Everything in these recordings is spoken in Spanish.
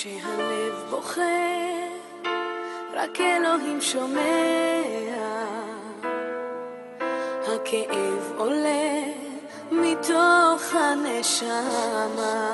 כשהלב בוכה, רק אלוהים שומע. הכאב עולה מתוך הנשמה.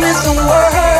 with the world.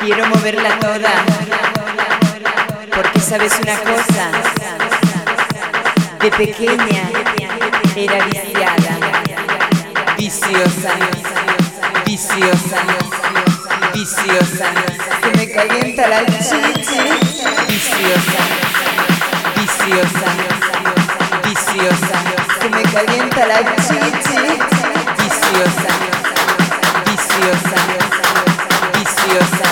Quiero moverla toda. Porque sabes una cosa. De pequeña era viciada. Viciosa. Viciosa. Viciosa. Que me calienta la chichi. Viciosa. Viciosa. Viciosa. Que me calienta la chichi. Viciosa. Viciosa. Viciosa.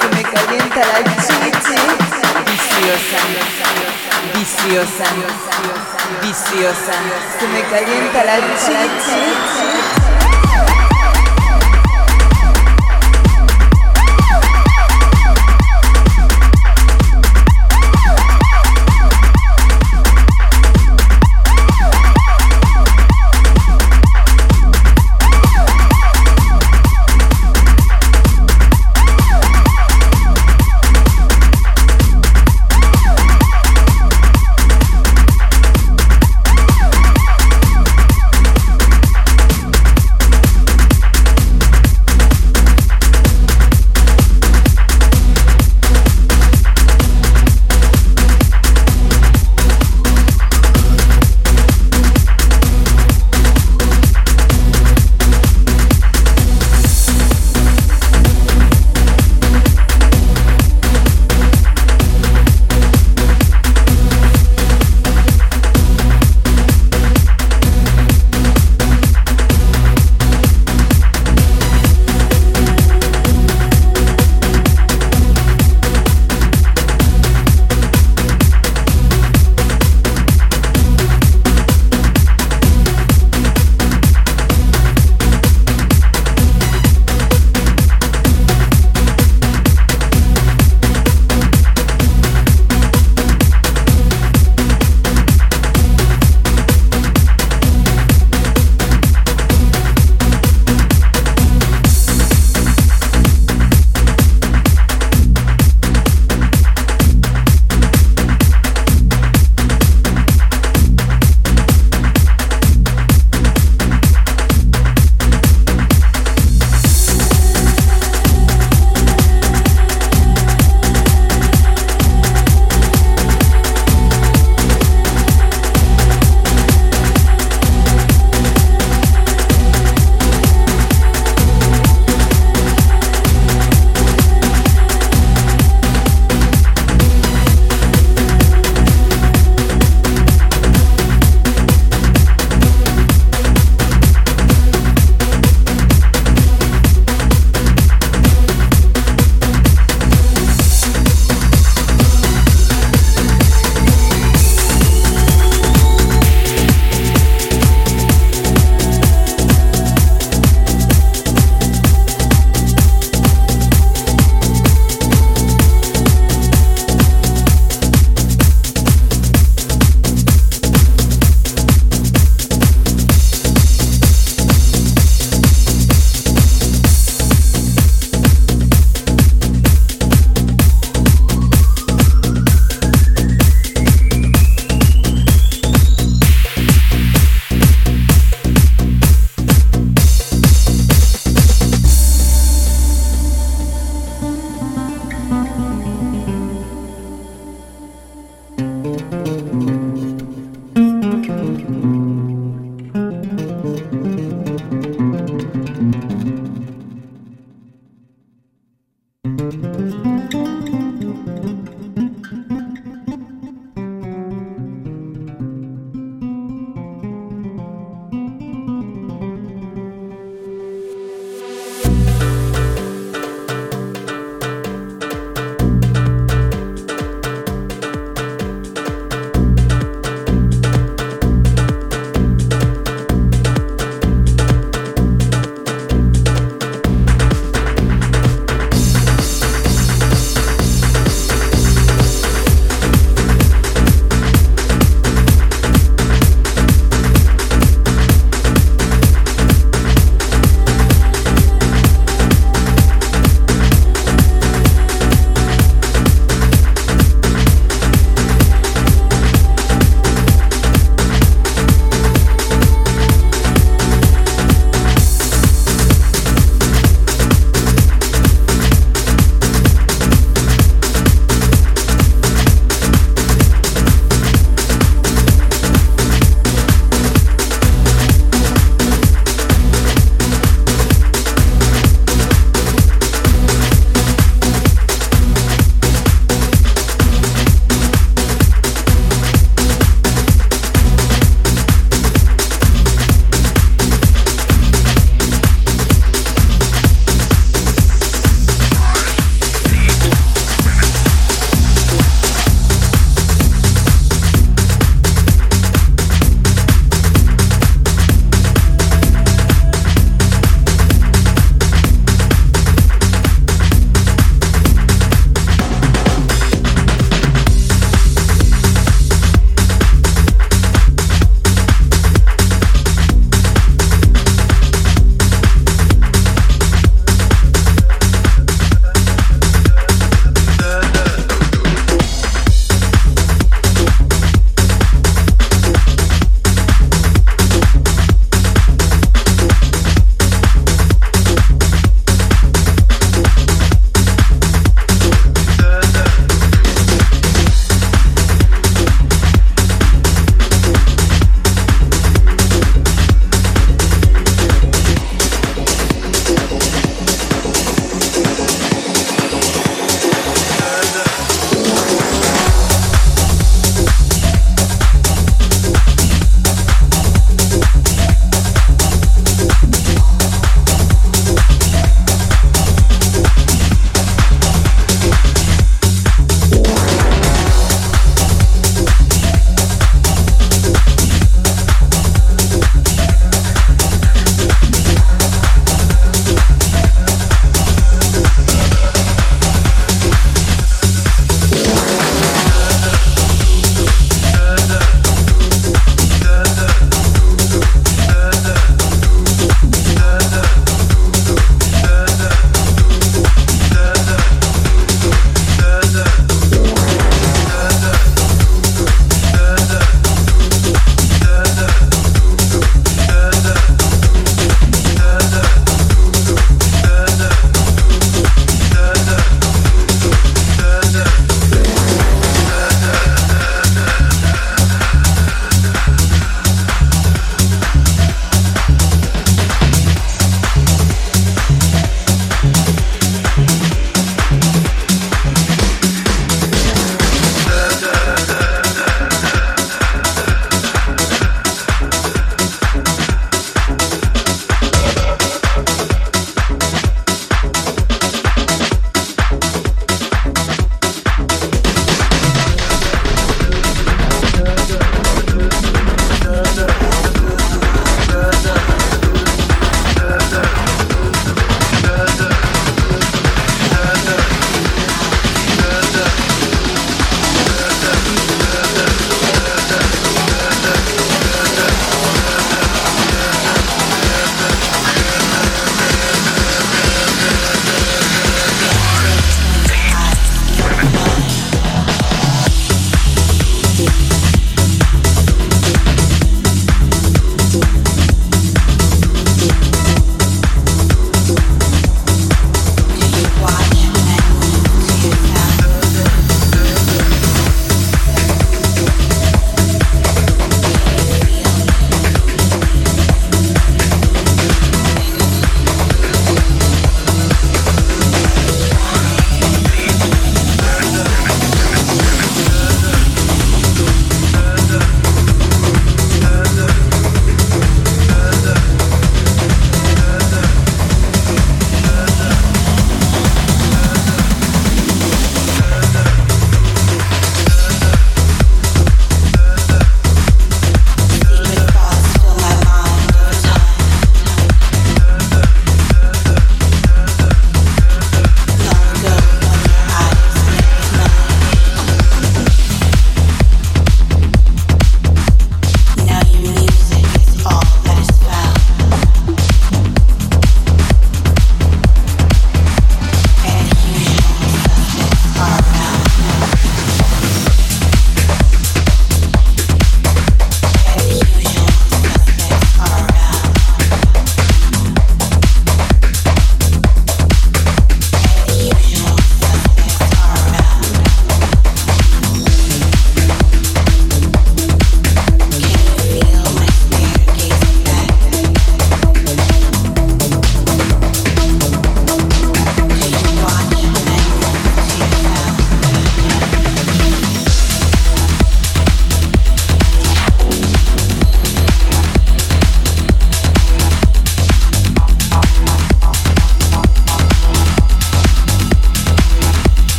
Que me calienta la chichi. Viciosa. Viciosa. Viciosa. Que me calienta la chichi.